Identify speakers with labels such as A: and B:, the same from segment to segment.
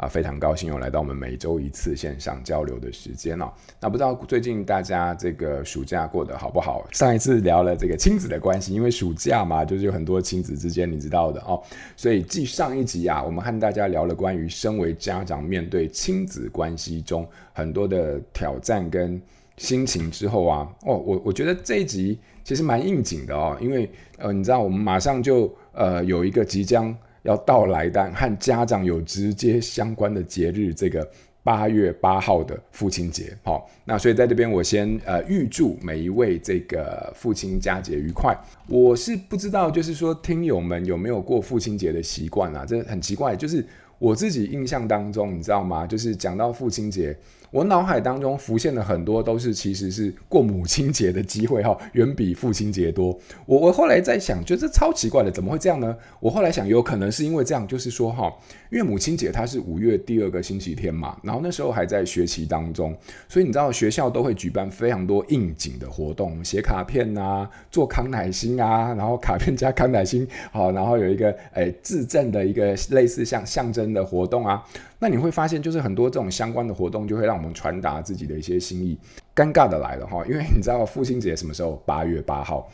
A: 啊，非常高兴又来到我们每周一次线上交流的时间哦。那不知道最近大家这个暑假过得好不好？上一次聊了这个亲子的关系，因为暑假嘛，就是有很多亲子之间你知道的哦。所以继上一集啊，我们和大家聊了关于身为家长面对亲子关系中很多的挑战跟心情之后啊，哦，我我觉得这一集其实蛮应景的哦，因为呃，你知道我们马上就呃有一个即将。要到来的和家长有直接相关的节日，这个八月八号的父亲节，好，那所以在这边我先呃预祝每一位这个父亲佳节愉快。我是不知道，就是说听友们有没有过父亲节的习惯啊？这很奇怪，就是我自己印象当中，你知道吗？就是讲到父亲节。我脑海当中浮现的很多都是，其实是过母亲节的机会哈，远比父亲节多。我我后来在想，觉得超奇怪的，怎么会这样呢？我后来想，有可能是因为这样，就是说哈，因为母亲节它是五月第二个星期天嘛，然后那时候还在学习当中，所以你知道学校都会举办非常多应景的活动，写卡片啊，做康乃馨啊，然后卡片加康乃馨，好，然后有一个诶自赠的一个类似像象征的活动啊。那你会发现，就是很多这种相关的活动，就会让我们传达自己的一些心意。尴尬的来了哈，因为你知道父亲节什么时候？八月八号。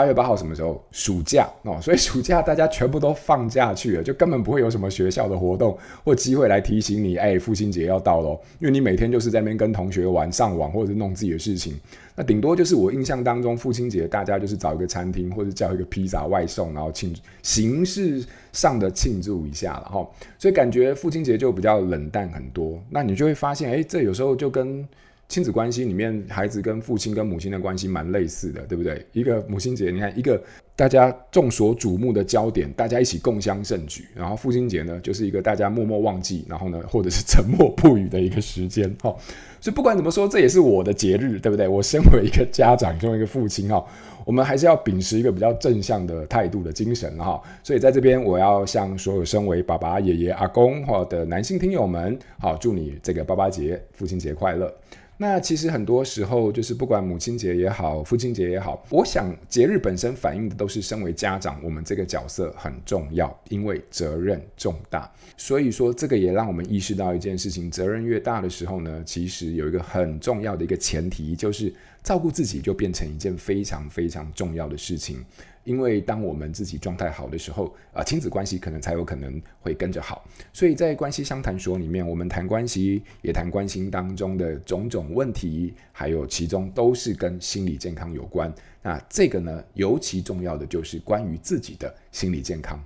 A: 八月八号什么时候？暑假哦，所以暑假大家全部都放假去了，就根本不会有什么学校的活动或机会来提醒你，哎，父亲节要到喽。因为你每天就是在那边跟同学玩、上网或者是弄自己的事情。那顶多就是我印象当中，父亲节大家就是找一个餐厅或者叫一个披萨外送，然后庆祝形式上的庆祝一下了哈。所以感觉父亲节就比较冷淡很多。那你就会发现，哎，这有时候就跟。亲子关系里面，孩子跟父亲跟母亲的关系蛮类似的，对不对？一个母亲节，你看一个大家众所瞩目的焦点，大家一起共襄盛举；然后父亲节呢，就是一个大家默默忘记，然后呢，或者是沉默不语的一个时间。哈，所以不管怎么说，这也是我的节日，对不对？我身为一个家长，身为一个父亲，哈，我们还是要秉持一个比较正向的态度的精神，哈。所以在这边，我要向所有身为爸爸、爷爷、阿公或的男性听友们，好，祝你这个爸爸节、父亲节快乐。那其实很多时候，就是不管母亲节也好，父亲节也好，我想节日本身反映的都是身为家长，我们这个角色很重要，因为责任重大。所以说，这个也让我们意识到一件事情：责任越大的时候呢，其实有一个很重要的一个前提，就是照顾自己就变成一件非常非常重要的事情。因为当我们自己状态好的时候，啊、亲子关系可能才有可能会跟着好。所以在关系相谈所里面，我们谈关系，也谈关心当中的种种问题，还有其中都是跟心理健康有关。那这个呢，尤其重要的就是关于自己的心理健康。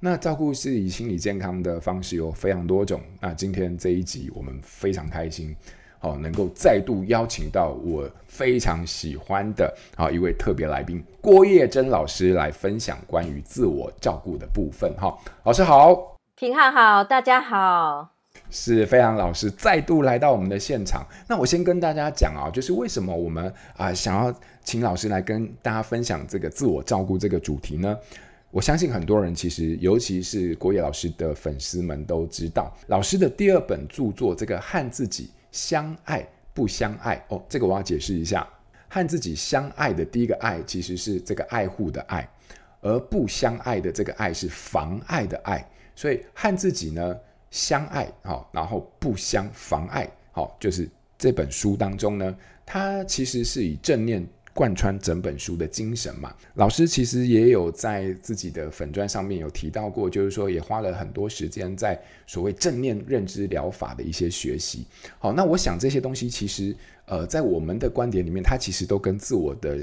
A: 那照顾自己心理健康的方式有非常多种。那今天这一集我们非常开心。哦，能够再度邀请到我非常喜欢的啊一位特别来宾郭叶珍老师来分享关于自我照顾的部分。哈，老师好，
B: 平汉好，大家好，
A: 是非常老师再度来到我们的现场。那我先跟大家讲啊，就是为什么我们啊想要请老师来跟大家分享这个自我照顾这个主题呢？我相信很多人其实，尤其是郭叶老师的粉丝们都知道，老师的第二本著作《这个和自己》。相爱不相爱哦，这个我要解释一下。和自己相爱的第一个爱，其实是这个爱护的爱，而不相爱的这个爱是妨碍的爱。所以和自己呢相爱，好，然后不相妨碍，好，就是这本书当中呢，它其实是以正念。贯穿整本书的精神嘛，老师其实也有在自己的粉专上面有提到过，就是说也花了很多时间在所谓正念认知疗法的一些学习。好，那我想这些东西其实，呃，在我们的观点里面，它其实都跟自我的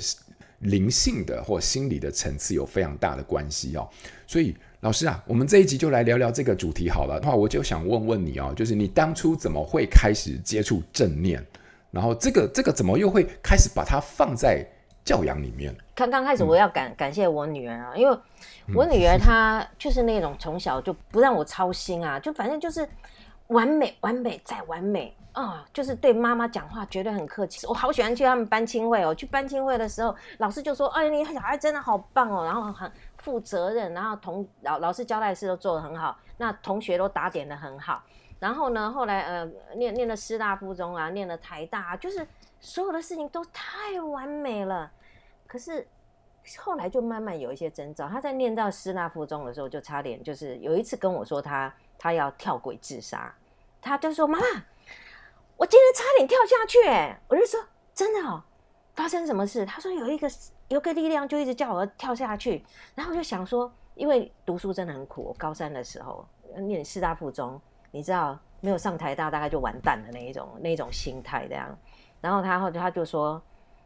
A: 灵性的或心理的层次有非常大的关系哦。所以老师啊，我们这一集就来聊聊这个主题好了。的话，我就想问问你哦，就是你当初怎么会开始接触正念？然后这个这个怎么又会开始把它放在教养里面？
B: 刚刚开始我要感、感谢我女儿啊，因为我女儿她就是那种从小就不让我操心啊，就反正就是完美，完美再完美啊、就是对妈妈讲话绝对很客气。我好喜欢去他们班亲会哦，去班亲会的时候，老师就说：“哎，你小孩真的好棒哦，然后很负责任，然后同老老师交代的事都做得很好，那同学都打点的很好。然后呢，后来呃，念念了师大附中啊，念了台大，就是所有的事情都太完美了。可是后来就慢慢有一些征兆。他在念到师大附中的时候，就差点就是有一次跟我说他。”他要跳轨自杀，他就说：“妈妈，我今天差点跳下去。”哎，我就说：“真的哦，发生什么事？”他说：“有一个有个力量就一直叫我跳下去。”然后我就想说，因为读书真的很苦。我高三的时候念师大附中，你知道没有上台大大概就完蛋的那一种那一种心态这样。然后他后他就说：“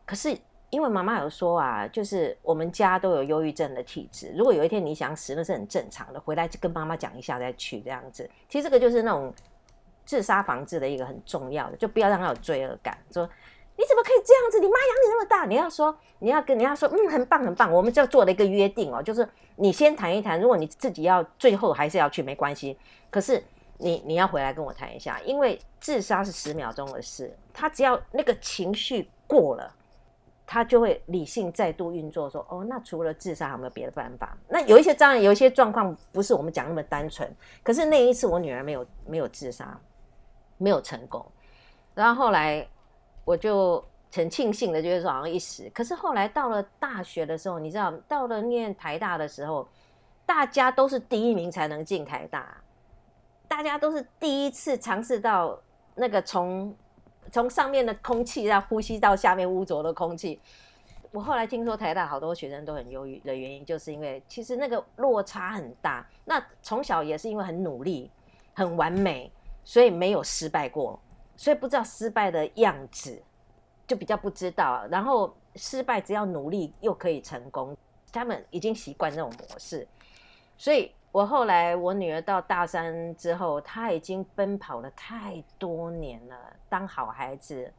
B: 可是。”因为妈妈有说啊，就是我们家都有忧郁症的体质。如果有一天你想死，那是很正常的。回来就跟妈妈讲一下再去这样子。其实这个就是那种自杀防治的一个很重要的，就不要让他有罪恶感。说你怎么可以这样子？你妈养你那么大，你要说你要跟人家说，嗯，很棒很棒。我们就做了一个约定哦，就是你先谈一谈。如果你自己要最后还是要去，没关系。可是你你要回来跟我谈一下，因为自杀是十秒钟的事，他只要那个情绪过了。他就会理性再度运作，说：“哦，那除了自杀还，有没有别的办法？”那有一些障碍有一些状况不是我们讲那么单纯。可是那一次我女儿没有没有自杀，没有成功。然后后来我就很庆幸的，就是说好像一时。可是后来到了大学的时候，你知道，到了念台大的时候，大家都是第一名才能进台大，大家都是第一次尝试到那个从。从上面的空气要呼吸到下面污浊的空气，我后来听说台大好多学生都很忧郁的原因，就是因为其实那个落差很大。那从小也是因为很努力、很完美，所以没有失败过，所以不知道失败的样子，就比较不知道。然后失败只要努力又可以成功，他们已经习惯这种模式，所以。我后来，我女儿到大三之后，她已经奔跑了太多年了，当好孩子，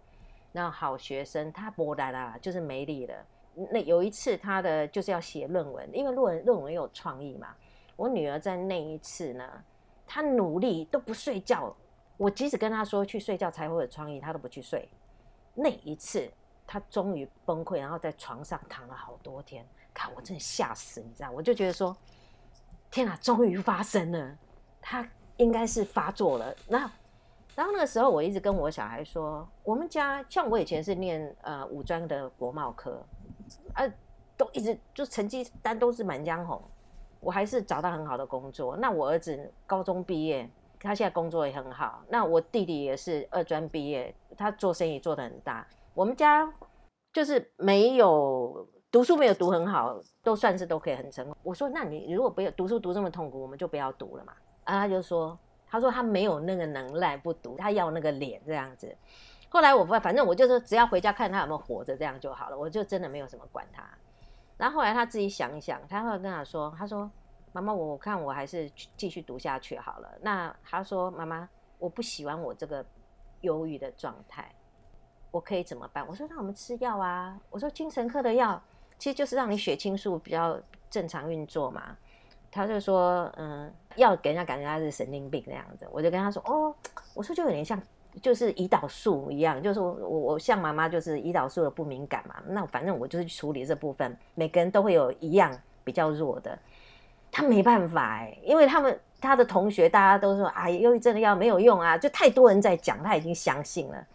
B: 那好学生，她不来啦，就是没力了。那有一次，她的就是要写论文，因为论文论文有创意嘛。我女儿在那一次呢，她努力都不睡觉，我即使跟她说去睡觉才会有创意，她都不去睡。那一次，她终于崩溃，然后在床上躺了好多天，看我真的吓死，你知道，我就觉得说。天哪，终于发生了，他应该是发作了。那然后那个时候，我一直跟我小孩说，我们家像我以前是念呃五专的国贸科，啊，都一直就成绩单都是满江红，我还是找到很好的工作。那我儿子高中毕业，他现在工作也很好。那我弟弟也是二专毕业，他做生意做得很大。我们家就是没有。读书没有读很好，都算是都可以很成功。我说，那你如果不要读书读这么痛苦，我们就不要读了嘛。啊，他就说，他说他没有那个能耐不读，他要那个脸这样子。后来我反正我就是只要回家看他有没有活着，这样就好了。我就真的没有什么管他。然后后来他自己想一想，他会跟他说，他说妈妈，我看我还是继续读下去好了。那他说妈妈，我不喜欢我这个忧郁的状态，我可以怎么办？我说那我们吃药啊。我说精神科的药。其实就是让你血清素比较正常运作嘛。他就说，嗯，要给人家感觉他是神经病那样子。我就跟他说，哦，我说就有点像，就是胰岛素一样，就是我我像妈妈就是胰岛素的不敏感嘛。那反正我就是处理这部分，每个人都会有一样比较弱的。他没办法哎、因为他们他的同学大家都说，哎，忧郁症的药没有用啊，就太多人在讲，他已经相信了。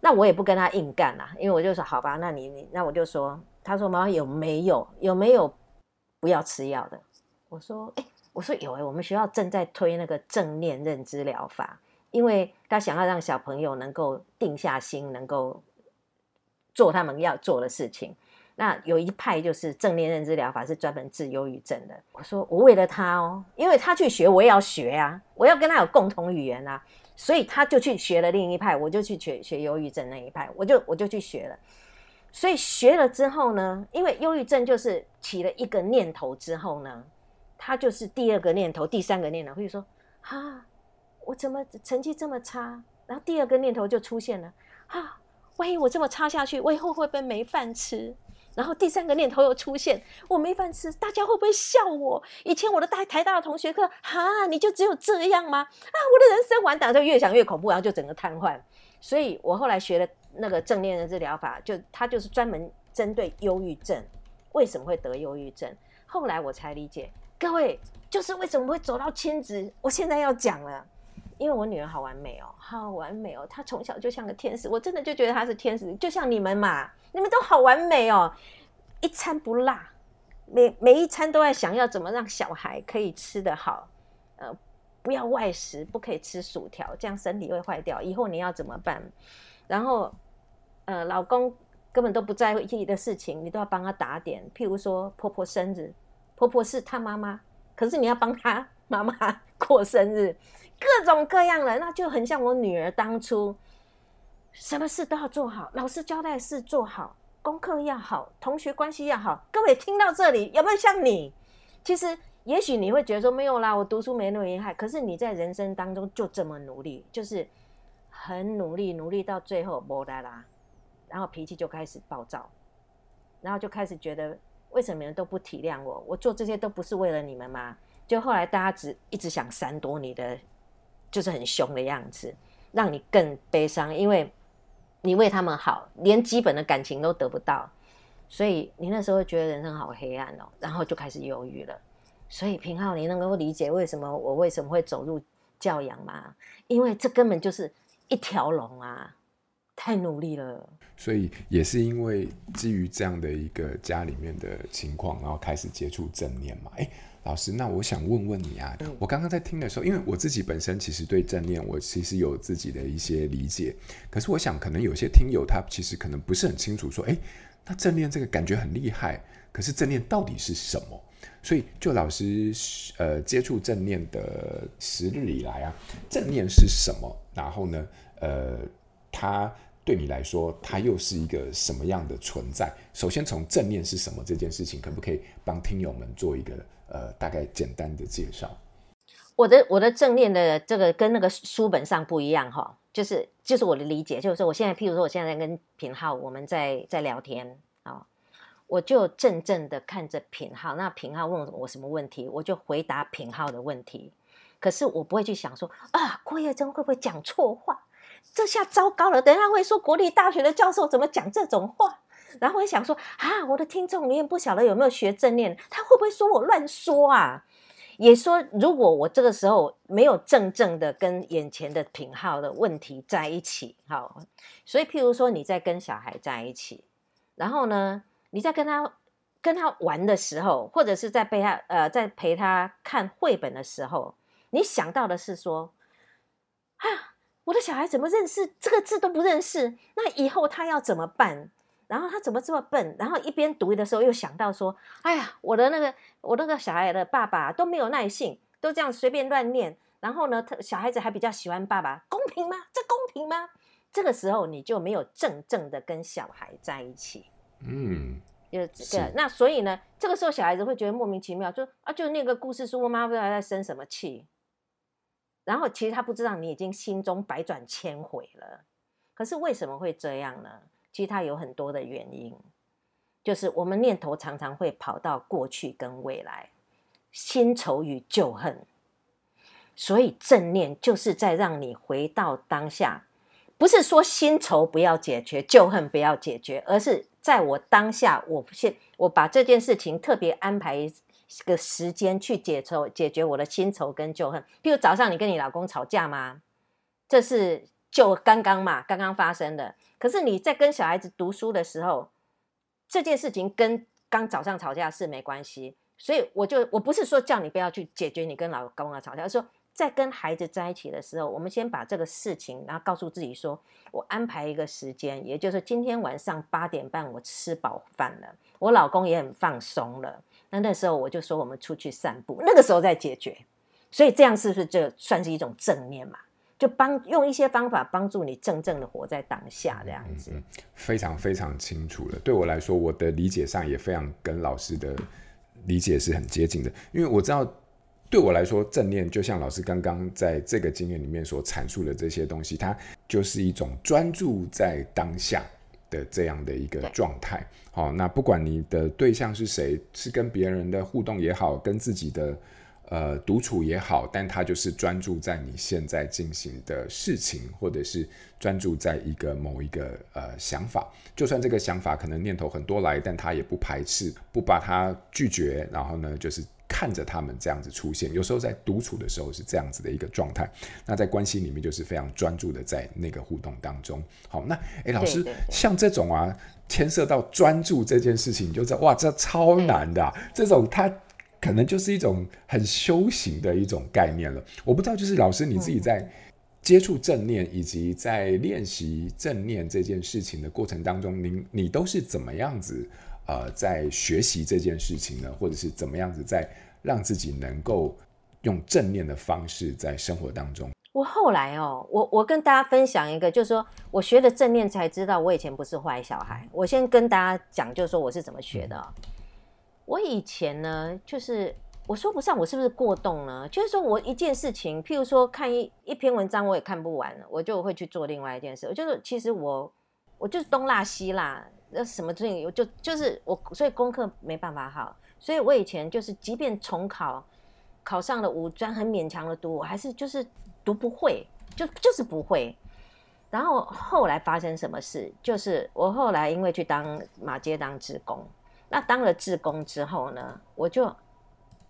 B: 那我也不跟他硬干啦，因为我就说，好吧，那你你那我就说。他说：“妈妈有没有有没有不要吃药的？”我说：“哎，我说有哎，我们学校正在推那个正念认知疗法，因为他想要让小朋友能够定下心，能够做他们要做的事情。那有一派就是正念认知疗法，是专门治忧郁症的。我说我为了他哦，因为他去学，我也要学啊，我要跟他有共同语言啊，所以他就去学了另一派，我就去学学忧郁症那一派，我就我就去学了。”所以学了之后呢，因为忧郁症就是起了一个念头之后呢，他就是第二个念头、第三个念头，会说：“啊，我怎么成绩这么差？”然后第二个念头就出现了：“啊，万一我这么差下去，我以后会不会没饭吃？”然后第三个念头又出现，我没饭吃，大家会不会笑我？以前我的大台大的同学课，哈，你就只有这样吗？啊，我的人生完蛋，就越想越恐怖，然后就整个瘫痪。所以我后来学了那个正念的治疗法，就它就是专门针对忧郁症，为什么会得忧郁症？后来我才理解，各位就是为什么会走到亲子，我现在要讲了。因为我女儿好完美哦，好完美哦，她从小就像个天使，我真的就觉得她是天使，就像你们嘛，你们都好完美哦，一餐不落，每每一餐都在想要怎么让小孩可以吃得好，呃，不要外食，不可以吃薯条，这样身体会坏掉。以后你要怎么办？然后，呃，老公根本都不在意的事情，你都要帮他打点。譬如说婆婆生日，婆婆是她妈妈，可是你要帮她 妈妈过生日。各种各样的，那就很像我女儿当初，什么事都要做好，老师交代的事做好，功课要好，同学关系要好。各位听到这里，有没有像你？其实，也许你会觉得说没有啦，我读书没那么厉害。可是你在人生当中就这么努力，就是很努力，努力到最后没啦啦，然后脾气就开始暴躁，然后就开始觉得为什么你们都不体谅我？我做这些都不是为了你们吗？就后来大家只一直想闪躲你的。就是很凶的样子，让你更悲伤，因为你为他们好，连基本的感情都得不到，所以你那时候觉得人生好黑暗哦，然后就开始忧郁了。所以平浩，你能够理解为什么我为什么会走入教养吗？因为这根本就是一条龙啊，太努力了。
A: 所以也是因为基于这样的一个家里面的情况，然后开始接触正念嘛，诶老师，那我想问问你啊，我刚刚在听的时候，因为我自己本身其实对正念，我其实有自己的一些理解。可是我想，可能有些听友他其实可能不是很清楚，说，诶，那正念这个感觉很厉害，可是正念到底是什么？所以，就老师呃接触正念的时日以来啊，正念是什么？然后呢，呃，它对你来说，它又是一个什么样的存在？首先，从正念是什么这件事情，可不可以帮听友们做一个？呃，大概简单的介绍。
B: 我的我的正念的这个跟那个书本上不一样哈，就是就是我的理解，就是说我现在，譬如说我现在跟品浩我们在在聊天，我就正正的看着品号，那品号问我什么问题，我就回答品号的问题。可是我不会去想说啊，郭叶珍会不会讲错话？这下糟糕了，等下会说国立大学的教授怎么讲这种话？然后我想说啊，我的听众里面不晓得有没有学正念，他会不会说我乱说啊？也说如果我这个时候没有正正的跟眼前的品号的问题在一起，好，所以譬如说你在跟小孩在一起，然后呢，你在跟他跟他玩的时候，或者是在陪他呃在陪他看绘本的时候，你想到的是说啊，我的小孩怎么认识这个字都不认识，那以后他要怎么办？然后他怎么这么笨？然后一边读的时候又想到说：“哎呀，我的那个我那个小孩的爸爸都没有耐性，都这样随便乱念。然后呢，他小孩子还比较喜欢爸爸，公平吗？这公平吗？”这个时候你就没有正正的跟小孩在一起。嗯，就这个。那所以呢，这个时候小孩子会觉得莫名其妙，就啊，就那个故事书，我妈不知道在生什么气。然后其实他不知道你已经心中百转千回了。可是为什么会这样呢？其实它有很多的原因，就是我们念头常常会跑到过去跟未来，新仇与旧恨，所以正念就是在让你回到当下，不是说新仇不要解决，旧恨不要解决，而是在我当下，我现我把这件事情特别安排一个时间去解仇，解决我的新仇跟旧恨。譬如早上你跟你老公吵架吗？这是就刚刚嘛，刚刚发生的。可是你在跟小孩子读书的时候，这件事情跟刚早上吵架是没关系，所以我就我不是说叫你不要去解决你跟老公的吵架，而是说在跟孩子在一起的时候，我们先把这个事情，然后告诉自己说，我安排一个时间，也就是今天晚上八点半我吃饱饭了，我老公也很放松了，那那时候我就说我们出去散步，那个时候再解决，所以这样是不是就算是一种正念嘛？就帮用一些方法帮助你真正的活在当下，这样子。
A: 非常非常清楚了。对我来说，我的理解上也非常跟老师的理解是很接近的。因为我知道，对我来说，正念就像老师刚刚在这个经验里面所阐述的这些东西，它就是一种专注在当下，的这样的一个状态。好，那不管你的对象是谁，是跟别人的互动也好，跟自己的呃独处也好，但它就是专注在你现在进行的事情，或者是专注在一个某一个呃想法，就算这个想法可能念头很多来，但他也不排斥，不把它拒绝，然后呢，就是。看着他们这样子出现，有时候在独处的时候是这样子的一个状态。那在关系里面就是非常专注的在那个互动当中。好，那诶，老师，对对对，像这种啊，牵涉到专注这件事情，你就知道哇，这超难的啊。这种它可能就是一种很修行的一种概念了。我不知道，就是老师你自己在接触正念以及在练习正念这件事情的过程当中，您你都是怎么样子？呃，在学习这件事情呢，或者是怎么样子，在让自己能够用正念的方式在生活当中。
B: 我后来哦，我我跟大家分享一个，就是说我学的正念才知道，我以前不是坏小孩。我先跟大家讲，就是说我是怎么学的。嗯。我以前呢，就是我说不上我是不是过动呢？就是说我一件事情，譬如说看一一篇文章，我也看不完，我就会去做另外一件事。我就是其实我我就是东拉西拉。那什么东西就就是我，所以功课没办法好，所以我以前就是，即便重考，考上了五专，很勉强的读，我还是就是读不会，就就是不会。然后后来发生什么事？就是我后来因为去当马街当志工，那当了志工之后呢，我就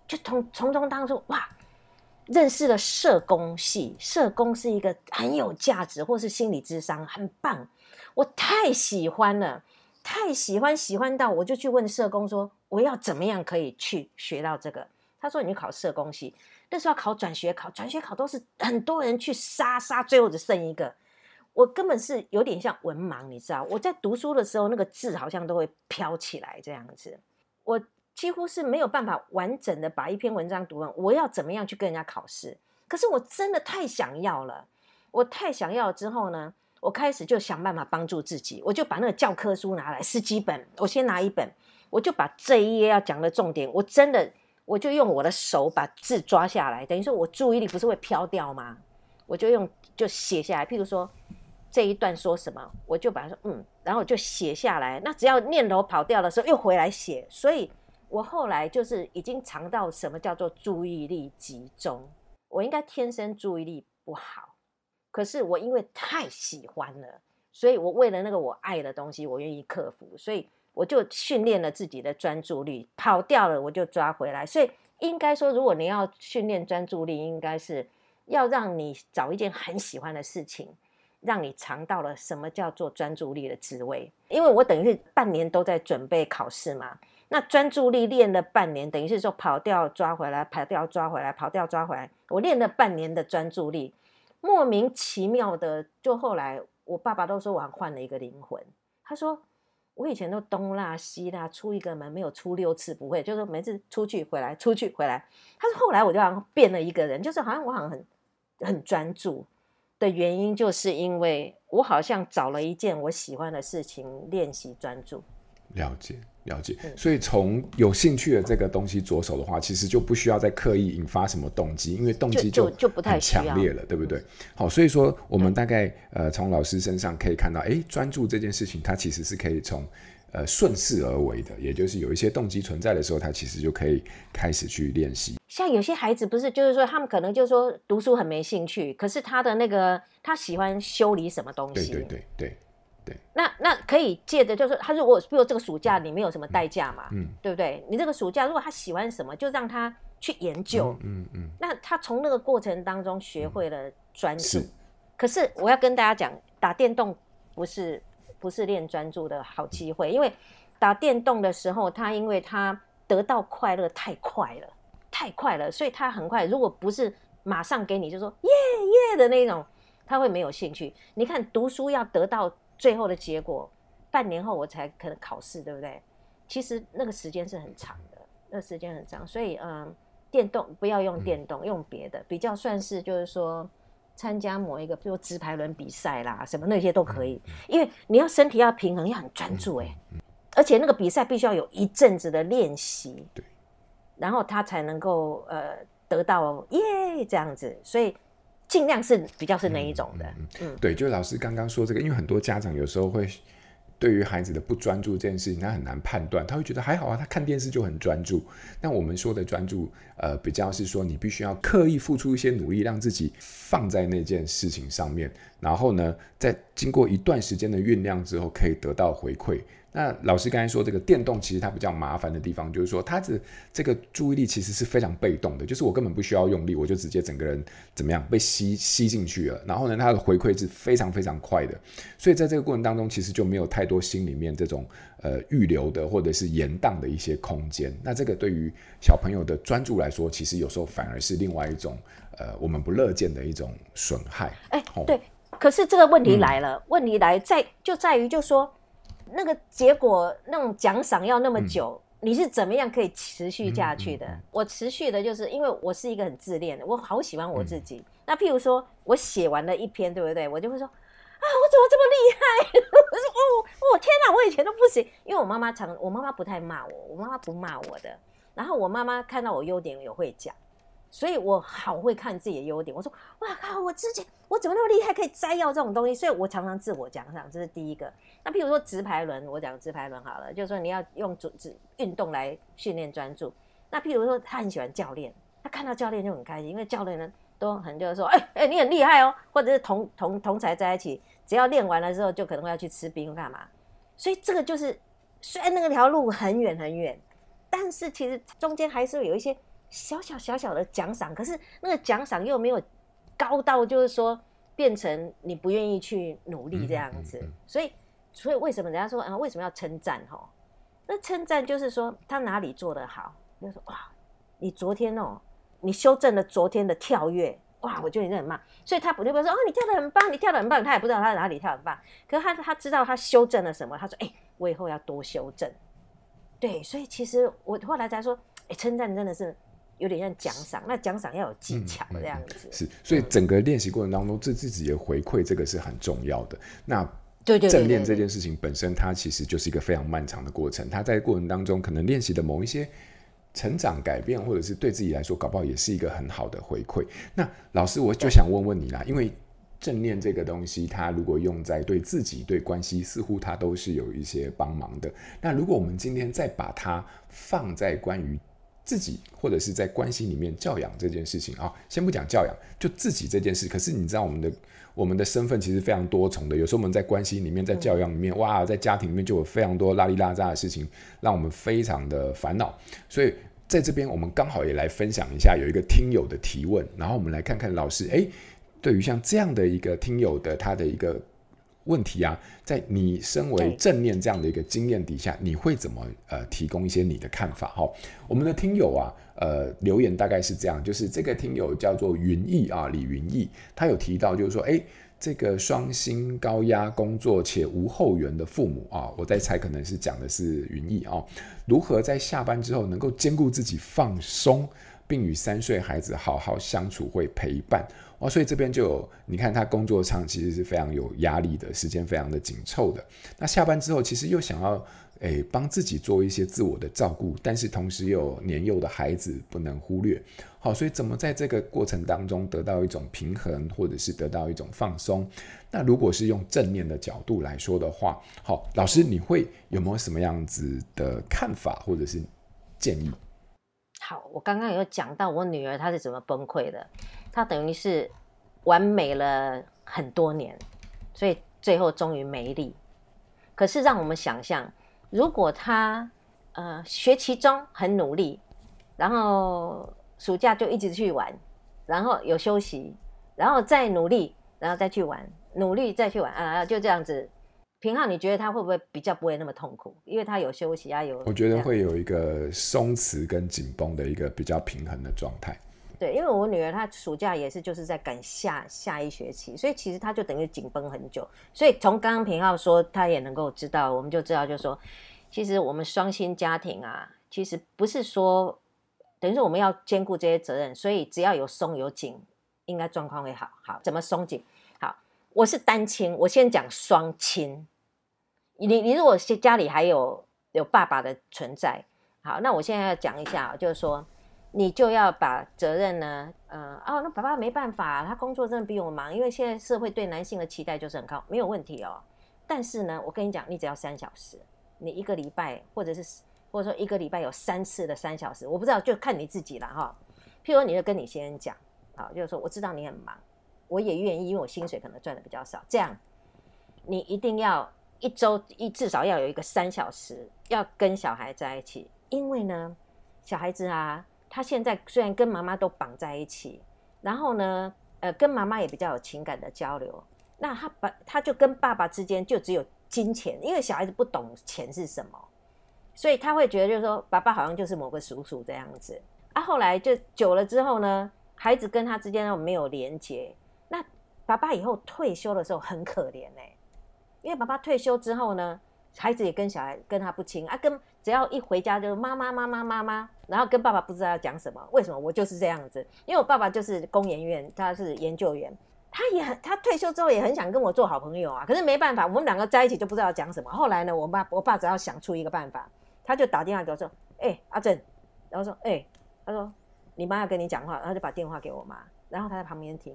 B: 就从从中当中哇，认识了社工系，社工是一个很有价值，或是心理智商很棒，我太喜欢了。太喜欢，喜欢到我就去问社工说，我要怎么样可以去学到这个？他说，你考社工系，那时候考转学考，转学考都是很多人去杀杀，最后只剩一个。我根本是有点像文盲，你知道？我在读书的时候，那个字好像都会飘起来这样子。我几乎是没有办法完整的把一篇文章读完。我要怎么样去跟人家考试？可是我真的太想要了，我太想要之后呢？我开始就想办法帮助自己，我就把那个教科书拿来十几本，我先拿一本，我就把这一页要讲的重点，我真的我就用我的手把字抓下来，等于说我注意力不是会飘掉吗？我就用就写下来，譬如说这一段说什么，我就把它说嗯，然后就写下来。那只要念头跑掉的时候，又回来写。所以我后来就是已经尝到什么叫做注意力集中。我应该天生注意力不好。可是我因为太喜欢了，所以我为了那个我爱的东西，我愿意克服，所以我就训练了自己的专注力，跑掉了我就抓回来。所以应该说，如果你要训练专注力，应该是要让你找一件很喜欢的事情，让你尝到了什么叫做专注力的滋味。因为我等于是半年都在准备考试嘛，那专注力练了半年，等于是说跑掉抓回来，跑掉抓回来，跑掉抓回来，我练了半年的专注力。莫名其妙的，就后来我爸爸都说我换了一个灵魂。他说我以前都东拉西拉，出一个门没有出六次不会，就是每次出去回来，出去回来。他说后来我就好像变了一个人，就是好像我好像很很专注的原因，就是因为我好像找了一件我喜欢的事情练习专注。
A: 了解。了解，所以从有兴趣的这个东西着手的话，其实就不需要再刻意引发什么动机，因为动机就就不太强烈了，对不对？好，所以说我们大概呃从老师身上可以看到，哎，专注这件事情，它其实是可以从呃顺势而为的，也就是有一些动机存在的时候，它其实就可以开始去练习。
B: 像有些孩子不是，就是说他们可能就是说读书很没兴趣，可是他的那个他喜欢修理什么东西，
A: 对对对对。
B: 那那可以借着，就是他如果比如这个暑假你没有什么代价嘛，嗯，对不对？你这个暑假如果他喜欢什么，就让他去研究，嗯嗯，嗯。那他从那个过程当中学会了专注。是。可是我要跟大家讲，打电动不是不是练专注的好机会，因为打电动的时候，他因为他得到快乐太快了，太快了，所以他很快，如果不是马上给你就说耶耶的那种，他会没有兴趣。你看读书要得到。最后的结果，半年后我才可能考试，对不对？其实那个时间是很长的，那个时间很长，所以嗯，电动不要用电动，嗯、用别的，比较算是就是说参加某一个，比如直排轮比赛啦，什么那些都可以，嗯、因为你要身体要平衡，要很专注哎，而且那个比赛必须要有一阵子的练习，对，然后他才能够呃得到耶这样子，所以。尽量是比较是那一种的？嗯，嗯，
A: 对，就老师刚刚说这个，因为很多家长有时候会对于孩子的不专注这件事情，他很难判断，他会觉得还好啊，他看电视就很专注。那我们说的专注，呃，比较是说你必须要刻意付出一些努力，让自己放在那件事情上面，然后呢，在经过一段时间的酝酿之后，可以得到回馈。那老师刚才说这个电动，其实它比较麻烦的地方，就是说它的这个注意力其实是非常被动的，就是我根本不需要用力，我就直接整个人怎么样被吸吸进去了。然后呢，它的回馈是非常非常快的，所以在这个过程当中，其实就没有太多心里面这种呃预留的或者是延宕的一些空间。那这个对于小朋友的专注来说，其实有时候反而是另外一种呃我们不乐见的一种损害。
B: 哎，对，可是这个问题来了，嗯、问题来在就在于就说。那个结果，那种奖赏要那么久，嗯、你是怎么样可以持续下去的？嗯嗯嗯、我持续的就是因为我是一个很自恋的，我好喜欢我自己。嗯、那譬如说我写完了一篇，对不对？我就会说啊，我怎么这么厉害？我说哦哦，天哪，我以前都不行，因为我妈妈常，我妈妈不太骂我，我妈妈不骂我的。然后我妈妈看到我优点也会讲。所以我好会看自己的优点。我说，哇靠，我之前我怎么那么厉害，可以摘要这种东西？所以我常常自我奖赏，这是第一个。那譬如说直排轮，我讲直排轮好了，就是说你要用组织运动来训练专注。那譬如说他很喜欢教练，他看到教练就很开心，因为教练呢都很就是说，哎、欸、哎、你很厉害哦，或者是同同同才在一起，只要练完了之后，就可能会要去吃冰干嘛。所以这个就是虽然那个条路很远很远，但是其实中间还是有一些。小小小小的奖赏，可是那个奖赏又没有高到，就是说变成你不愿意去努力这样子。所以，所以为什么人家说啊，为什么要称赞？哈，那称赞就是说他哪里做得好，就说哇，你昨天哦，你修正了昨天的跳跃，哇，我觉得你这很棒。所以他不就会说哦，你跳的很棒，你跳的很棒。他也不知道他哪里跳得很棒，可是他他知道他修正了什么。他说，哎，我以后要多修正。对，所以其实我后来才说，哎，称赞真的是。有点像奖赏，那奖赏要有技巧这样子。是，
A: 所以整个练习过程当中，自自己的回馈，这个是很重要的。那对对，正念这件事情本身，它其实就是一个非常漫长的过程。它在过程当中，可能练习的某一些成长、改变，或者是对自己来说，搞不好也是一个很好的回馈。那老师，我就想问问你啦，因为正念这个东西，它如果用在对自己、对关系，似乎它都是有一些帮忙的。那如果我们今天再把它放在关于自己或者是在关系里面教养这件事情啊，先不讲教养，就自己这件事。可是你知道我们的我们的身份其实非常多重的，有时候我们在关系里面，在教养里面，哇，在家庭里面就有非常多拉里拉杂的事情，让我们非常的烦恼。所以在这边，我们刚好也来分享一下，有一个听友的提问，然后我们来看看老师，诶，对于像这样的一个听友的他的一个。问题啊，在你身为正念这样的一个经验底下，你会怎么呃提供一些你的看法？哈，我们的听友啊，呃，留言大概是这样，就是这个听友叫做云逸啊，李云逸，他有提到就是说，诶，这个双薪高压工作且无后援的父母啊，我在猜可能是讲的是云逸啊，如何在下班之后能够兼顾自己放松，并与三岁孩子好好相处，会陪伴。哦，所以这边就有，你看他工作上其实是非常有压力的，时间非常的紧凑的。那下班之后，其实又想要诶帮自己做一些自我的照顾，但是同时又有年幼的孩子不能忽略。好，所以怎么在这个过程当中得到一种平衡，或者是得到一种放松？那如果是用正念的角度来说的话，好，老师你会有没有什么样子的看法或者是建议？
B: 好，我刚刚有讲到我女儿她是怎么崩溃的。她等于是完美了很多年，所以最后终于没力。可是让我们想象，如果她呃学期中很努力，然后暑假就一直去玩，然后有休息，然后再努力，然后再去玩，努力再去玩啊，就这样子。平浩，你觉得他会不会比较不会那么痛苦？因为他有休息啊，有
A: 我觉得会有一个松弛跟紧绷的一个比较平衡的状态。
B: 对，因为我女儿她暑假也是就是在赶下下一学期，所以其实她就等于紧绷很久。所以从刚刚平浩说，她也能够知道，我们就知道，就是说，其实我们双薪家庭啊，其实不是说等于说我们要兼顾这些责任，所以只要有松有紧，应该状况会好。好，怎么松紧？我是单亲，我先讲双亲。你你如果家里还有有爸爸的存在，好，那我现在要讲一下，就是说。你就要把责任呢，呃，哦，那爸爸没办法，他工作真的比我忙，因为现在社会对男性的期待就是很高，没有问题哦。但是呢，我跟你讲，你只要三小时，你一个礼拜或者是或者说一个礼拜有三次的三小时，我不知道，就看你自己了哈。譬如，你就跟你先生讲，好，就是说我知道你很忙，我也愿意，因为我薪水可能赚的比较少，这样你一定要一周一至少要有一个三小时要跟小孩在一起，因为呢，小孩子啊，他现在虽然跟妈妈都绑在一起，然后呢，呃，跟妈妈也比较有情感的交流。那他把他就跟爸爸之间就只有金钱，因为小孩子不懂钱是什么，所以他会觉得就是说爸爸好像就是某个叔叔这样子。啊，后来就久了之后呢，孩子跟他之间又没有连结。爸爸以后退休的时候很可怜哎，因为爸爸退休之后呢，孩子也跟小孩跟他不亲啊，跟只要一回家就是妈妈妈妈妈妈，然后跟爸爸不知道要讲什么。为什么我就是这样子？因为我爸爸就是工研院，他是研究员。他也很，他退休之后也很想跟我做好朋友啊，可是没办法，我们两个在一起就不知道讲什么。后来呢，我爸我爸只要想出一个办法，他就打电话给我说：“哎、阿正。”然后说：“哎、他说你妈要跟你讲话。”然后就把电话给我妈，然后他在旁边听。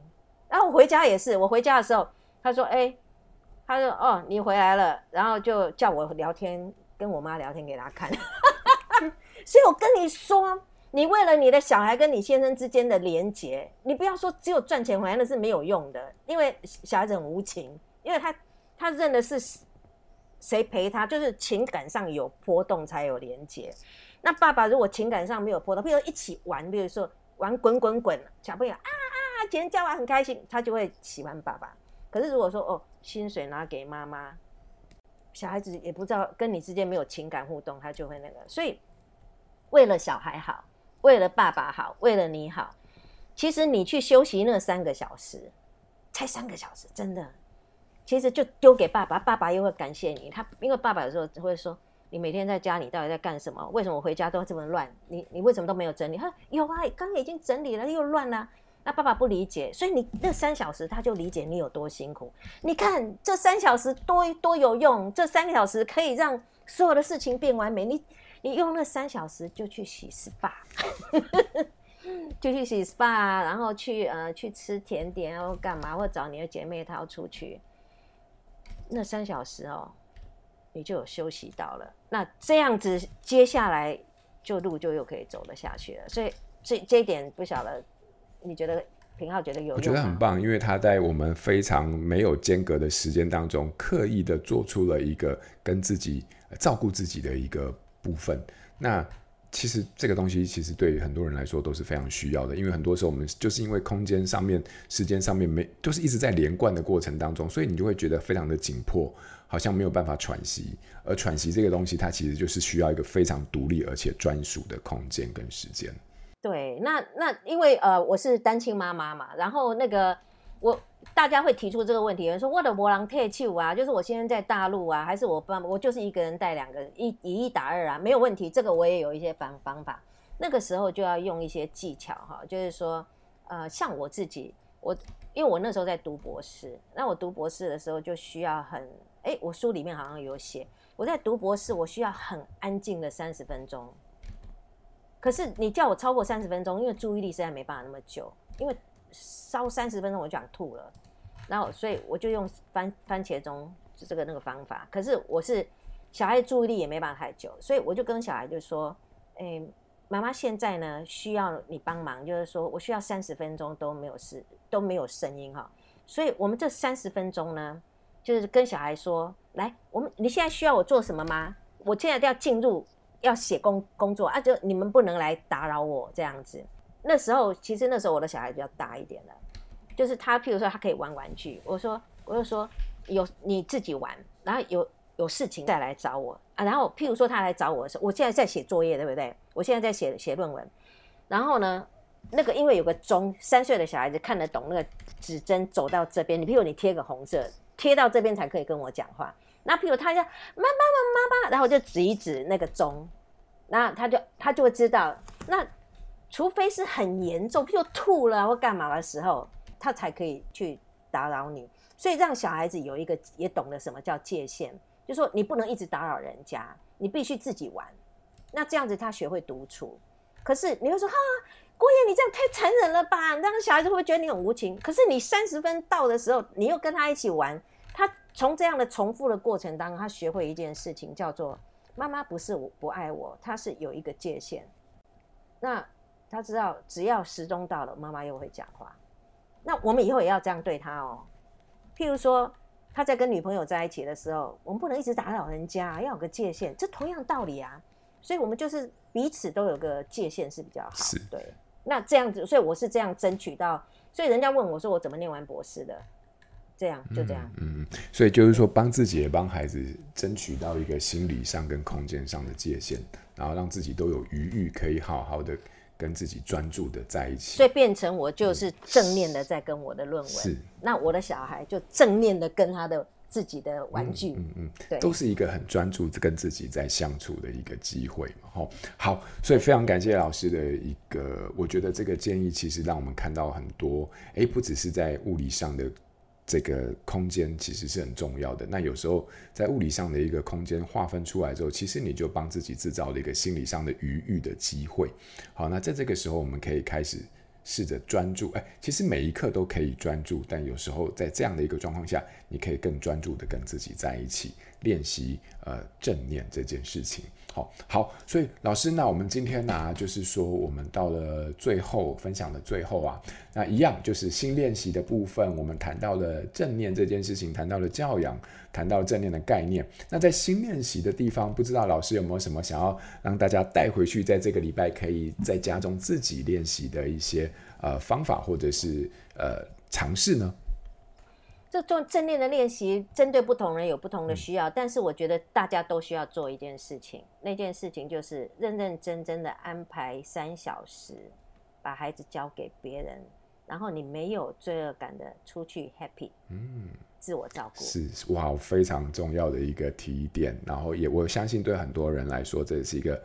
B: 然后我回家也是，我回家的时候，他说：“哎、他说哦，你回来了。”然后就叫我聊天，跟我妈聊天给他看。所以我跟你说。你为了你的小孩跟你先生之间的连结，你不要说只有赚钱回来那是没有用的，因为小孩子很无情，因为他他认的是谁陪他，就是情感上有波动才有连结。那爸爸如果情感上没有波动，比如一起玩，比如说玩滚滚滚，小朋友啊啊尖叫啊很开心，他就会喜欢爸爸。可是如果说哦薪水拿给妈妈，小孩子也不知道跟你之间没有情感互动，他就会那个。所以为了小孩好。为了爸爸好，为了你好，其实你去休息那三个小时，才三个小时，真的，其实就丢给爸爸，爸爸又会感谢你。他因为爸爸有时候只会说：“你每天在家里到底在干什么？为什么我回家都这么乱？你你为什么都没有整理？”他说：“有啊，刚刚已经整理了，又乱了。”那爸爸不理解，所以你那三小时他就理解你有多辛苦。你看这三小时多多有用，这三个小时可以让所有的事情变完美。你。你用那三小时就去洗 SPA，就去洗 SPA，然后去呃去吃甜点，然后干嘛，或找你的姐妹淘出去。那三小时哦，你就有休息到了。那这样子，接下来就路就又可以走得下去了。所以这这一点不晓得，你觉得平浩觉得有？
A: 我觉得很棒，因为他在我们非常没有间隔的时间当中，刻意的做出了一个跟自己照顾自己的一个。部分，那其实这个东西其实对于很多人来说都是非常需要的，因为很多时候我们就是因为空间上面、时间上面没，就是一直在连贯的过程当中，所以你就会觉得非常的紧迫，好像没有办法喘息。而喘息这个东西，它其实就是需要一个非常独立而且专属的空间跟时间。对，
B: 那那因为呃我是单亲妈妈嘛，然后那个我。大家会提出这个问题，有人说我的波浪退休啊，就是我现在在大陆啊，还是我爸，我就是一个人带两个人一以一打二啊，没有问题。这个我也有一些方方法。那个时候就要用一些技巧哈，就是说，呃，像我自己，我因为我那时候在读博士，那我读博士的时候就需要很，哎，我书里面好像有写，我在读博士，我需要很安静的三十分钟。可是你叫我超过三十分钟，因为注意力实在没办法那么久，因为烧三十分钟我就想吐了。然后，所以我就用番番茄钟这个那个方法。可是我是小孩注意力也没办法太久，所以我就跟小孩就说：“哎，妈妈现在呢需要你帮忙，就是说我需要三十分钟都没有事，都没有声音哈。所以我们这三十分钟呢，就是跟小孩说：来，我们你现在需要我做什么吗？我现在都要进入要写工工作啊，就你们不能来打扰我这样子。那时候其实那时候我的小孩比较大一点了。”就是他，譬如说他可以玩玩具，我说我就说有你自己玩，然后有有事情再来找我啊。然后譬如说他来找我的时候，我现在在写作业，对不对？我现在在写写论文。然后呢，那个因为有个钟，三岁的小孩子看得懂那个指针走到这边。你譬如你贴个红色，贴到这边才可以跟我讲话。那譬如他就妈妈妈妈妈，然后就指一指那个钟，那他就他就会知道。那除非是很严重，譬如吐了或干嘛的时候。他才可以去打扰你，所以让小孩子有一个也懂得什么叫界限，就说你不能一直打扰人家，你必须自己玩。那这样子他学会独处。可是你会说哈，郭爷你这样太残忍了吧？让小孩子会不会觉得你很无情？可是你三十分到的时候，你又跟他一起玩，从这样的重复的过程当中，他学会一件事情，叫做妈妈不是我不爱我，他是有一个界限。那他知道，只要时钟到了，妈妈又会讲话。那我们以后也要这样对他哦。譬如说，他在跟女朋友在一起的时候，我们不能一直打扰人家，要有个界限。这同样道理啊。所以，我们就是彼此都有个界限是比较好。
A: 是。
B: 对。那这样子，所以我是这样争取到。所以人家问我说：“我怎么念完博士的？”这样就这样。
A: 嗯嗯。所以就是说，帮自己也帮孩子争取到一个心理上跟空间上的界限，然后让自己都有余裕，可以好好的。跟自己专注的在一起，
B: 所以变成我就是正面的在跟我的论文，
A: 是
B: 那我的小孩就正面的跟他的自己的玩具，
A: 嗯嗯，嗯，
B: 对，
A: 都是一个很专注跟自己在相处的一个机会嘛，吼，好，所以非常感谢老师的一个，我觉得这个建议其实让我们看到很多，哎、欸，不只是在物理上的。这个空间其实是很重要的。那有时候在物理上的一个空间划分出来之后，其实你就帮自己制造了一个心理上的余裕的机会。好，那在这个时候，我们可以开始试着专注。哎，其实每一刻都可以专注，但有时候在这样的一个状况下，你可以更专注的跟自己在一起练习呃正念这件事情。好好，所以老师，那我们今天呢、就是说我们到了最后分享的最后啊，那一样就是新练习的部分，我们谈到了正念这件事情，谈到了教养，谈到了正念的概念。那在新练习的地方，不知道老师有没有什么想要让大家带回去，在这个礼拜可以在家中自己练习的一些呃方法或者是呃尝试呢？
B: 这种正念的练习，针对不同人有不同的需要，但是我觉得大家都需要做一件事情，那件事情就是认认真真的安排三小时，把孩子交给别人，然后你没有罪恶感的出去 happy，嗯，自我照顾
A: 是哇，非常重要的一个提点，然后也我相信对很多人来说，这也是一个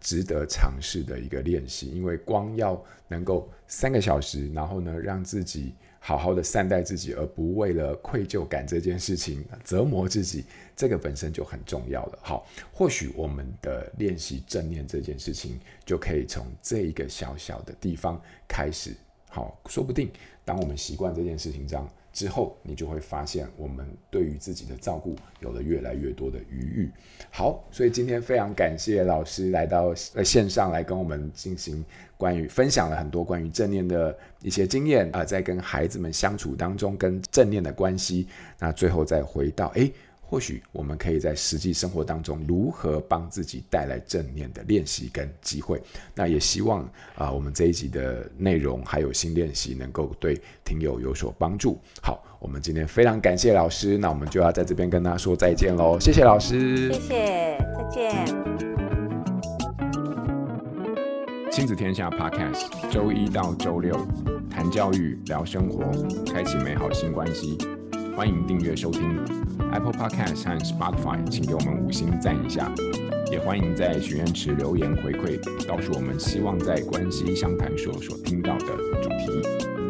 A: 值得尝试的一个练习，因为光要能够三个小时，然后呢，让自己。好好的善待自己，而不为了愧疚感这件事情折磨自己，这个本身就很重要了。好，或许我们的练习正念这件事情，就可以从这一个小小的地方开始。好，说不定当我们习惯这件事情上。之后，你就会发现，我们对于自己的照顾有了越来越多的余裕。好，所以今天非常感谢老师来到呃线上来跟我们进行关于分享了很多关于正念的一些经验啊、在跟孩子们相处当中跟正念的关系。那最后再回到诶。或许我们可以在实际生活当中如何帮自己带来正念的练习跟机会。那也希望啊、呃，我们这一集的内容还有新练习能够对听友有所帮助。好，我们今天非常感谢老师，那我们就要在这边跟他说再见喽。谢谢老师，
B: 谢谢，再见。
A: 亲子天下 Podcast，周一到周六谈教育、聊生活，开启美好新关系。欢迎订阅收听 Apple Podcast 和 Spotify，请给我们五星赞一下。也欢迎在许愿池留言回馈，告诉我们希望在关系相谈所所听到的主题。